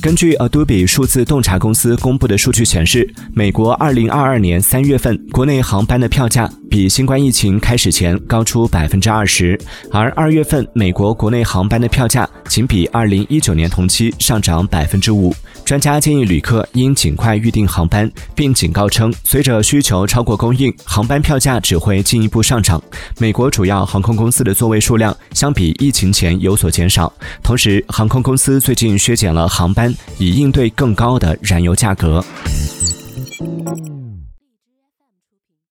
根据 Adobe 数字洞察公司公布的数据显示，美国2022年3月份国内航班的票价比新冠疫情开始前高出百分之二十，而二月份美国国内航班的票价仅比二零一九年同期上涨百分之五。专家建议旅客应尽快预订航班，并警告称，随着需求超过供应，航班票价只会进一步上涨。美国主要航空公司的座位数量相比疫情前有所减少，同时航空公司最近削减了航班。以应对更高的燃油价格。